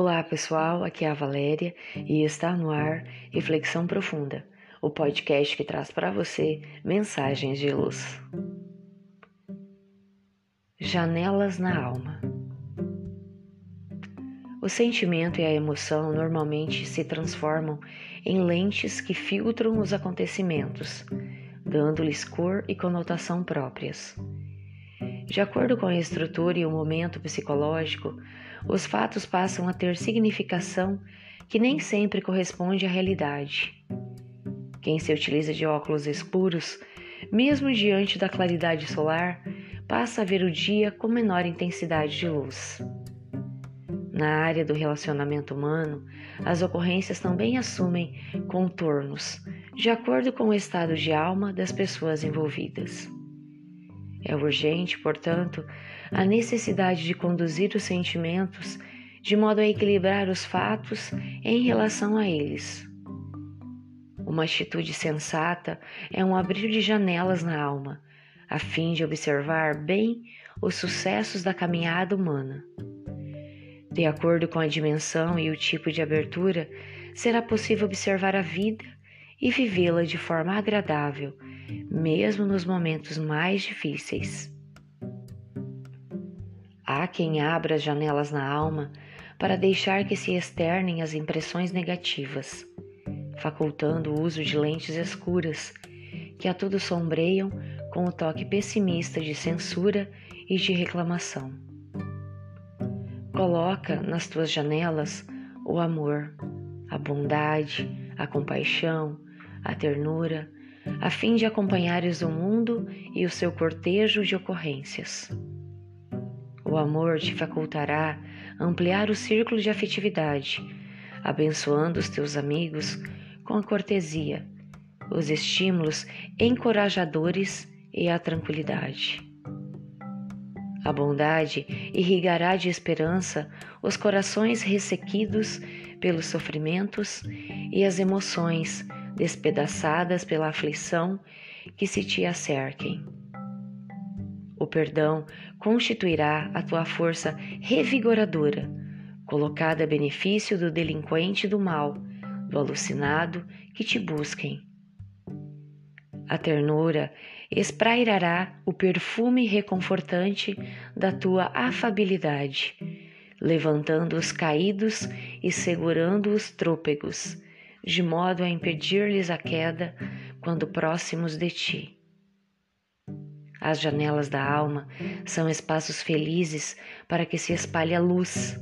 Olá pessoal, aqui é a Valéria e está no ar Reflexão Profunda, o podcast que traz para você mensagens de luz. Janelas na alma. O sentimento e a emoção normalmente se transformam em lentes que filtram os acontecimentos, dando-lhes cor e conotação próprias. De acordo com a estrutura e o momento psicológico, os fatos passam a ter significação que nem sempre corresponde à realidade. Quem se utiliza de óculos escuros, mesmo diante da claridade solar, passa a ver o dia com menor intensidade de luz. Na área do relacionamento humano, as ocorrências também assumem contornos, de acordo com o estado de alma das pessoas envolvidas. É urgente, portanto, a necessidade de conduzir os sentimentos de modo a equilibrar os fatos em relação a eles. Uma atitude sensata é um abrir de janelas na alma, a fim de observar bem os sucessos da caminhada humana. De acordo com a dimensão e o tipo de abertura, será possível observar a vida e vivê-la de forma agradável mesmo nos momentos mais difíceis. Há quem abra as janelas na alma para deixar que se externem as impressões negativas, facultando o uso de lentes escuras que a tudo sombreiam com o toque pessimista de censura e de reclamação. Coloca nas tuas janelas o amor, a bondade, a compaixão, a ternura, a fim de acompanhares o mundo e o seu cortejo de ocorrências. O amor te facultará ampliar o círculo de afetividade, abençoando os teus amigos com a cortesia, os estímulos encorajadores e a tranquilidade. A bondade irrigará de esperança os corações ressequidos pelos sofrimentos e as emoções despedaçadas pela aflição que se te acerquem. O perdão constituirá a tua força revigoradora, colocada a benefício do delinquente do mal, do alucinado que te busquem. A ternura esprairará o perfume reconfortante da tua afabilidade, levantando os caídos e segurando os trôpegos, de modo a impedir-lhes a queda quando próximos de ti. As janelas da alma são espaços felizes para que se espalhe a luz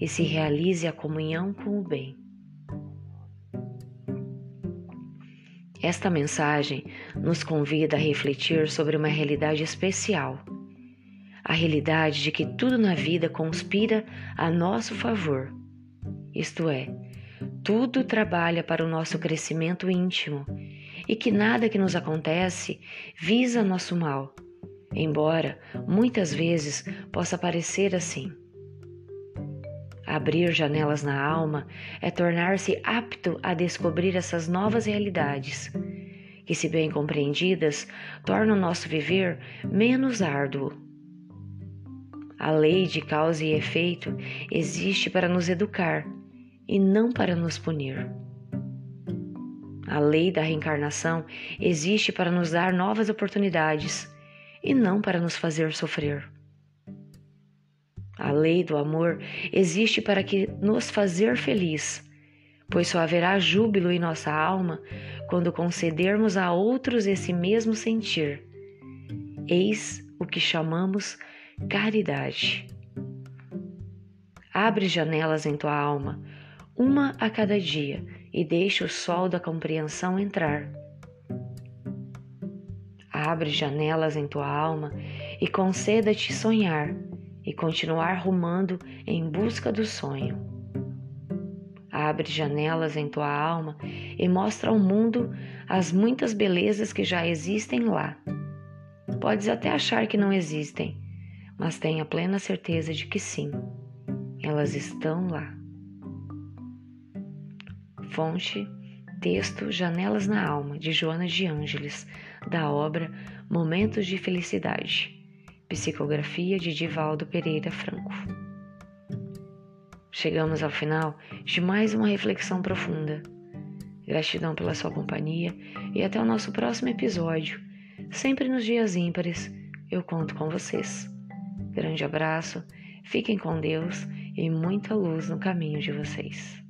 e se realize a comunhão com o bem. Esta mensagem nos convida a refletir sobre uma realidade especial, a realidade de que tudo na vida conspira a nosso favor, isto é, tudo trabalha para o nosso crescimento íntimo e que nada que nos acontece visa nosso mal, embora muitas vezes possa parecer assim. Abrir janelas na alma é tornar-se apto a descobrir essas novas realidades, que, se bem compreendidas, tornam o nosso viver menos árduo. A lei de causa e efeito existe para nos educar e não para nos punir. A lei da reencarnação existe para nos dar novas oportunidades e não para nos fazer sofrer. A lei do amor existe para que nos fazer feliz, pois só haverá júbilo em nossa alma quando concedermos a outros esse mesmo sentir. Eis o que chamamos caridade. Abre janelas em tua alma uma a cada dia, e deixe o sol da compreensão entrar. Abre janelas em tua alma e conceda-te sonhar e continuar rumando em busca do sonho. Abre janelas em tua alma e mostra ao mundo as muitas belezas que já existem lá. Podes até achar que não existem, mas tenha plena certeza de que sim, elas estão lá. Fonte, texto Janelas na Alma, de Joana de Ângeles, da obra Momentos de Felicidade. Psicografia de Divaldo Pereira Franco. Chegamos ao final de mais uma reflexão profunda. Gratidão pela sua companhia e até o nosso próximo episódio. Sempre nos dias ímpares, eu conto com vocês. Grande abraço, fiquem com Deus e muita luz no caminho de vocês.